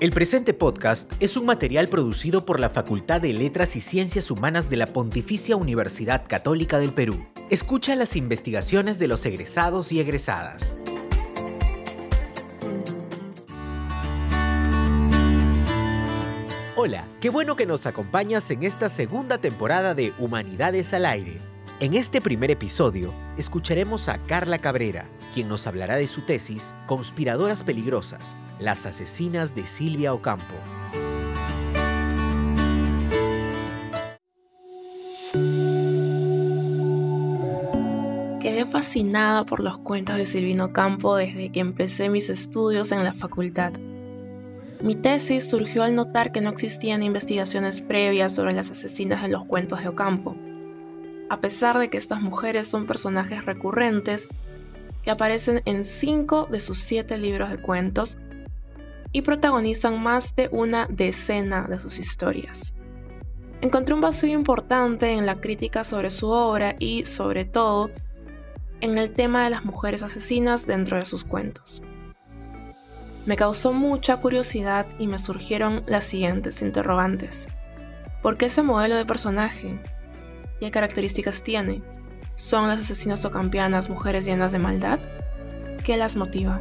El presente podcast es un material producido por la Facultad de Letras y Ciencias Humanas de la Pontificia Universidad Católica del Perú. Escucha las investigaciones de los egresados y egresadas. Hola, qué bueno que nos acompañas en esta segunda temporada de Humanidades al Aire. En este primer episodio, escucharemos a Carla Cabrera, quien nos hablará de su tesis Conspiradoras Peligrosas, las asesinas de Silvia Ocampo. Quedé fascinada por los cuentos de Silvino Ocampo desde que empecé mis estudios en la facultad. Mi tesis surgió al notar que no existían investigaciones previas sobre las asesinas de los cuentos de Ocampo. A pesar de que estas mujeres son personajes recurrentes que aparecen en cinco de sus siete libros de cuentos, y protagonizan más de una decena de sus historias. Encontré un vacío importante en la crítica sobre su obra y, sobre todo, en el tema de las mujeres asesinas dentro de sus cuentos. Me causó mucha curiosidad y me surgieron las siguientes interrogantes. ¿Por qué ese modelo de personaje? ¿Qué características tiene? ¿Son las asesinas o campeanas mujeres llenas de maldad? ¿Qué las motiva?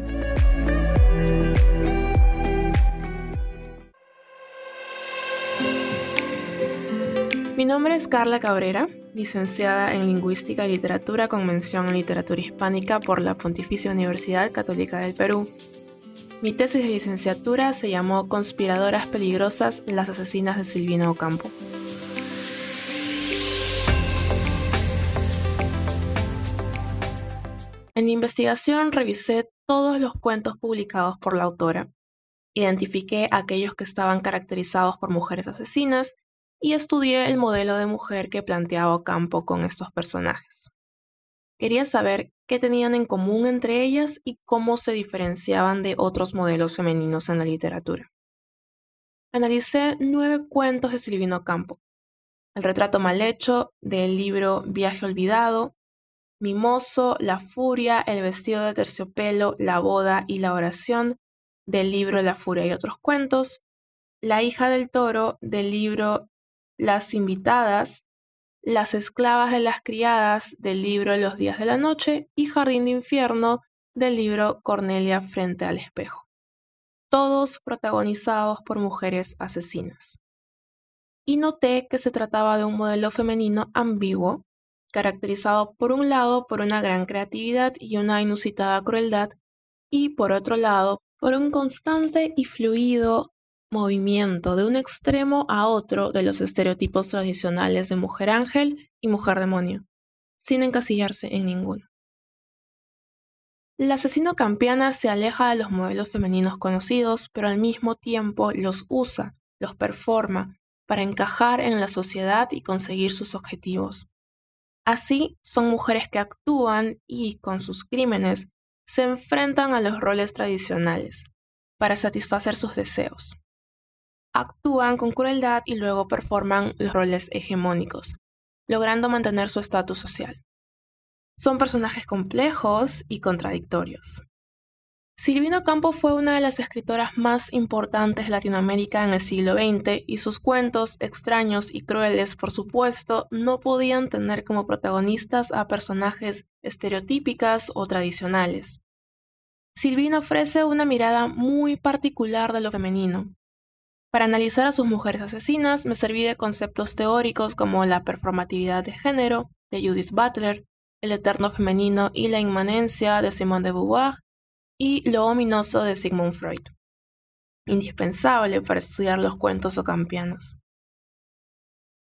Nombre es Carla Cabrera, licenciada en Lingüística y Literatura con mención en Literatura Hispánica por la Pontificia Universidad Católica del Perú. Mi tesis de licenciatura se llamó Conspiradoras Peligrosas, las asesinas de Silvina Ocampo. En mi investigación revisé todos los cuentos publicados por la autora. Identifiqué aquellos que estaban caracterizados por mujeres asesinas y estudié el modelo de mujer que planteaba Ocampo con estos personajes. Quería saber qué tenían en común entre ellas y cómo se diferenciaban de otros modelos femeninos en la literatura. Analicé nueve cuentos de Silvino Ocampo, El retrato mal hecho del libro Viaje olvidado, Mimoso, La furia, El vestido de terciopelo, La boda y la oración del libro La furia y otros cuentos, La hija del toro del libro las invitadas, las esclavas de las criadas del libro Los días de la noche y Jardín de infierno del libro Cornelia frente al espejo, todos protagonizados por mujeres asesinas. Y noté que se trataba de un modelo femenino ambiguo, caracterizado por un lado por una gran creatividad y una inusitada crueldad, y por otro lado por un constante y fluido movimiento de un extremo a otro de los estereotipos tradicionales de mujer ángel y mujer demonio, sin encasillarse en ninguno. El asesino campiana se aleja de los modelos femeninos conocidos, pero al mismo tiempo los usa, los performa, para encajar en la sociedad y conseguir sus objetivos. Así, son mujeres que actúan y, con sus crímenes, se enfrentan a los roles tradicionales, para satisfacer sus deseos actúan con crueldad y luego performan los roles hegemónicos, logrando mantener su estatus social. Son personajes complejos y contradictorios. Silvino Campo fue una de las escritoras más importantes de Latinoamérica en el siglo XX y sus cuentos, extraños y crueles, por supuesto, no podían tener como protagonistas a personajes estereotípicas o tradicionales. Silvino ofrece una mirada muy particular de lo femenino, para analizar a sus mujeres asesinas me serví de conceptos teóricos como la performatividad de género de Judith Butler, el eterno femenino y la inmanencia de Simone de Beauvoir y lo ominoso de Sigmund Freud. Indispensable para estudiar los cuentos ocampianos.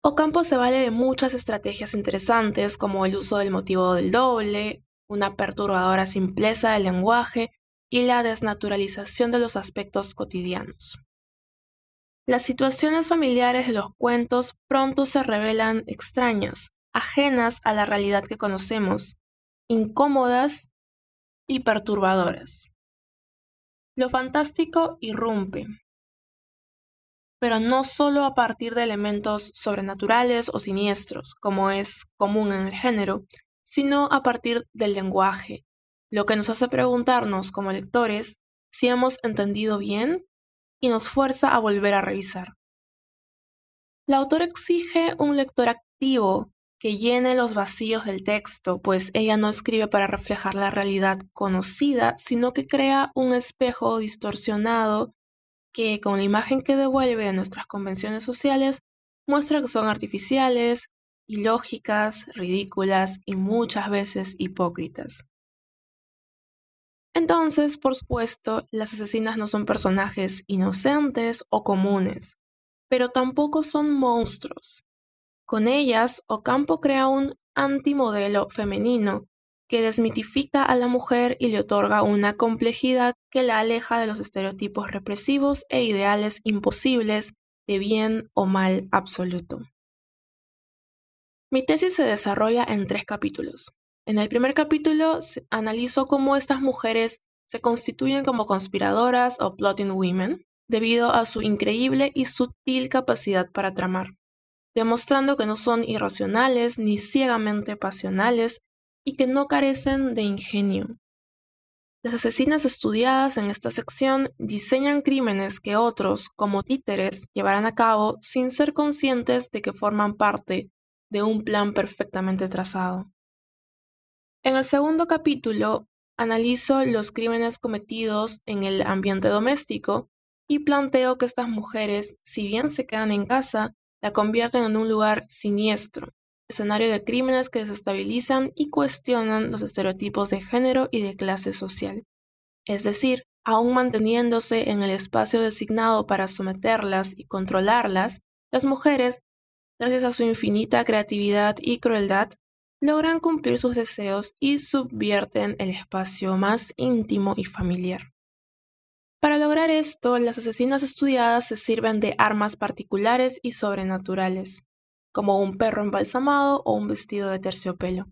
Ocampo se vale de muchas estrategias interesantes como el uso del motivo del doble, una perturbadora simpleza del lenguaje y la desnaturalización de los aspectos cotidianos. Las situaciones familiares de los cuentos pronto se revelan extrañas, ajenas a la realidad que conocemos, incómodas y perturbadoras. Lo fantástico irrumpe, pero no solo a partir de elementos sobrenaturales o siniestros, como es común en el género, sino a partir del lenguaje, lo que nos hace preguntarnos como lectores si hemos entendido bien y nos fuerza a volver a revisar. La autora exige un lector activo que llene los vacíos del texto, pues ella no escribe para reflejar la realidad conocida, sino que crea un espejo distorsionado que, con la imagen que devuelve de nuestras convenciones sociales, muestra que son artificiales, ilógicas, ridículas y muchas veces hipócritas. Entonces, por supuesto, las asesinas no son personajes inocentes o comunes, pero tampoco son monstruos. Con ellas, Ocampo crea un antimodelo femenino que desmitifica a la mujer y le otorga una complejidad que la aleja de los estereotipos represivos e ideales imposibles de bien o mal absoluto. Mi tesis se desarrolla en tres capítulos. En el primer capítulo analizo cómo estas mujeres se constituyen como conspiradoras o plotting women debido a su increíble y sutil capacidad para tramar demostrando que no son irracionales ni ciegamente pasionales y que no carecen de ingenio. Las asesinas estudiadas en esta sección diseñan crímenes que otros, como títeres, llevarán a cabo sin ser conscientes de que forman parte de un plan perfectamente trazado. En el segundo capítulo analizo los crímenes cometidos en el ambiente doméstico y planteo que estas mujeres, si bien se quedan en casa, la convierten en un lugar siniestro, escenario de crímenes que desestabilizan y cuestionan los estereotipos de género y de clase social. Es decir, aún manteniéndose en el espacio designado para someterlas y controlarlas, las mujeres, gracias a su infinita creatividad y crueldad, logran cumplir sus deseos y subvierten el espacio más íntimo y familiar. Para lograr esto, las asesinas estudiadas se sirven de armas particulares y sobrenaturales, como un perro embalsamado o un vestido de terciopelo.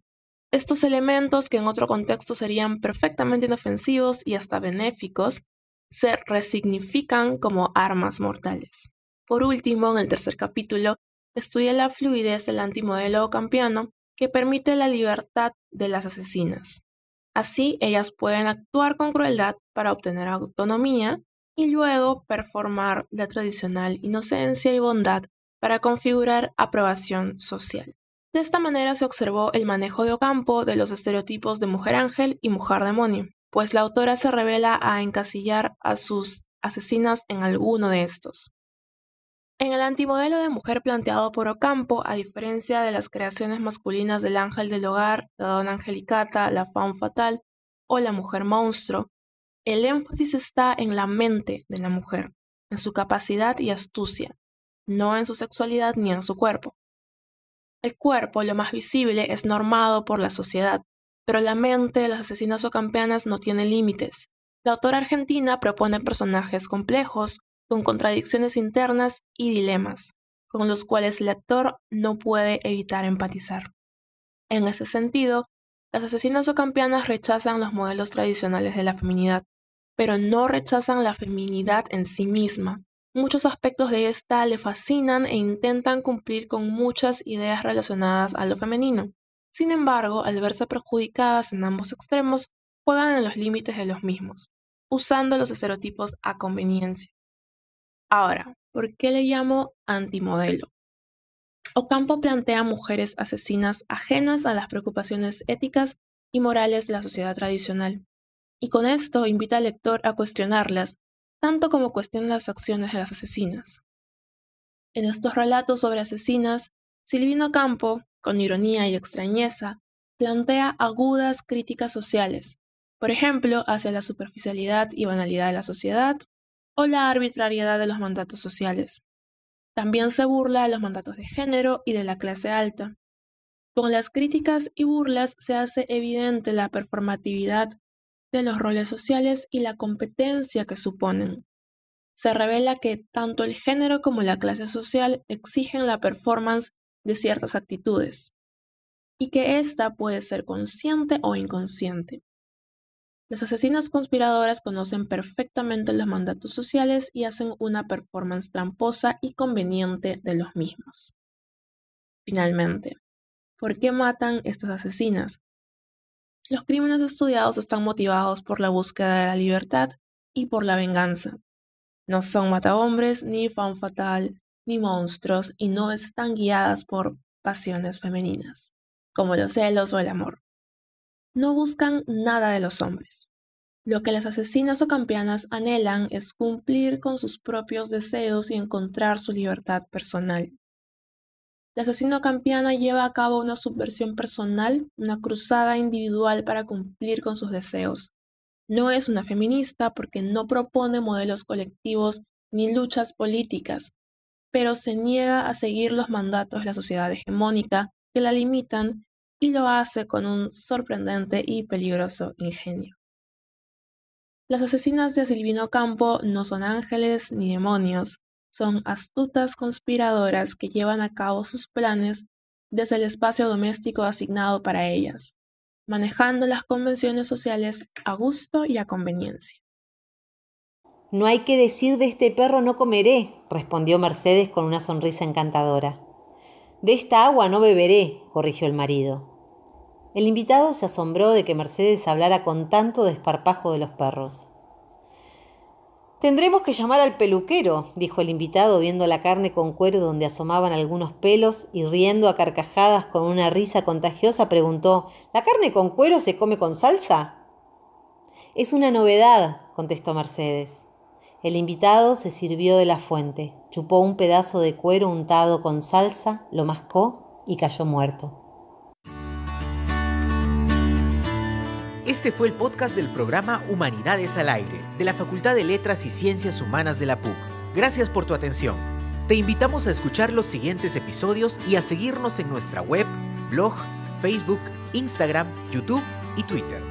Estos elementos, que en otro contexto serían perfectamente inofensivos y hasta benéficos, se resignifican como armas mortales. Por último, en el tercer capítulo, estudia la fluidez del antimodelo campiano que permite la libertad de las asesinas. Así, ellas pueden actuar con crueldad para obtener autonomía y luego performar la tradicional inocencia y bondad para configurar aprobación social. De esta manera se observó el manejo de Ocampo de los estereotipos de mujer ángel y mujer demonio, pues la autora se revela a encasillar a sus asesinas en alguno de estos. En el antimodelo de mujer planteado por Ocampo, a diferencia de las creaciones masculinas del ángel del hogar, la dona angelicata, la femme fatal o la mujer monstruo, el énfasis está en la mente de la mujer, en su capacidad y astucia, no en su sexualidad ni en su cuerpo. El cuerpo, lo más visible, es normado por la sociedad, pero la mente de las asesinas ocampeanas no tiene límites. La autora argentina propone personajes complejos, con contradicciones internas y dilemas, con los cuales el lector no puede evitar empatizar. En ese sentido, las asesinas ocampianas rechazan los modelos tradicionales de la feminidad, pero no rechazan la feminidad en sí misma. Muchos aspectos de esta le fascinan e intentan cumplir con muchas ideas relacionadas a lo femenino. Sin embargo, al verse perjudicadas en ambos extremos, juegan en los límites de los mismos, usando los estereotipos a conveniencia. Ahora, ¿por qué le llamo antimodelo? Ocampo plantea mujeres asesinas ajenas a las preocupaciones éticas y morales de la sociedad tradicional, y con esto invita al lector a cuestionarlas, tanto como cuestiona las acciones de las asesinas. En estos relatos sobre asesinas, Silvino Campo, con ironía y extrañeza, plantea agudas críticas sociales, por ejemplo, hacia la superficialidad y banalidad de la sociedad, o la arbitrariedad de los mandatos sociales. También se burla de los mandatos de género y de la clase alta. Con las críticas y burlas se hace evidente la performatividad de los roles sociales y la competencia que suponen. Se revela que tanto el género como la clase social exigen la performance de ciertas actitudes, y que ésta puede ser consciente o inconsciente. Las asesinas conspiradoras conocen perfectamente los mandatos sociales y hacen una performance tramposa y conveniente de los mismos. Finalmente, ¿por qué matan estas asesinas? Los crímenes estudiados están motivados por la búsqueda de la libertad y por la venganza. No son matahombres, ni fan fatal, ni monstruos, y no están guiadas por pasiones femeninas, como los celos o el amor. No buscan nada de los hombres. Lo que las asesinas o campeanas anhelan es cumplir con sus propios deseos y encontrar su libertad personal. La asesina campiana lleva a cabo una subversión personal, una cruzada individual para cumplir con sus deseos. No es una feminista porque no propone modelos colectivos ni luchas políticas, pero se niega a seguir los mandatos de la sociedad hegemónica que la limitan y lo hace con un sorprendente y peligroso ingenio. Las asesinas de Silvino Campo no son ángeles ni demonios, son astutas conspiradoras que llevan a cabo sus planes desde el espacio doméstico asignado para ellas, manejando las convenciones sociales a gusto y a conveniencia. No hay que decir de este perro no comeré, respondió Mercedes con una sonrisa encantadora. De esta agua no beberé, corrigió el marido. El invitado se asombró de que Mercedes hablara con tanto desparpajo de los perros. Tendremos que llamar al peluquero, dijo el invitado viendo la carne con cuero donde asomaban algunos pelos y riendo a carcajadas con una risa contagiosa preguntó ¿La carne con cuero se come con salsa? Es una novedad, contestó Mercedes. El invitado se sirvió de la fuente, chupó un pedazo de cuero untado con salsa, lo mascó y cayó muerto. Este fue el podcast del programa Humanidades al Aire, de la Facultad de Letras y Ciencias Humanas de la PUC. Gracias por tu atención. Te invitamos a escuchar los siguientes episodios y a seguirnos en nuestra web, blog, Facebook, Instagram, YouTube y Twitter.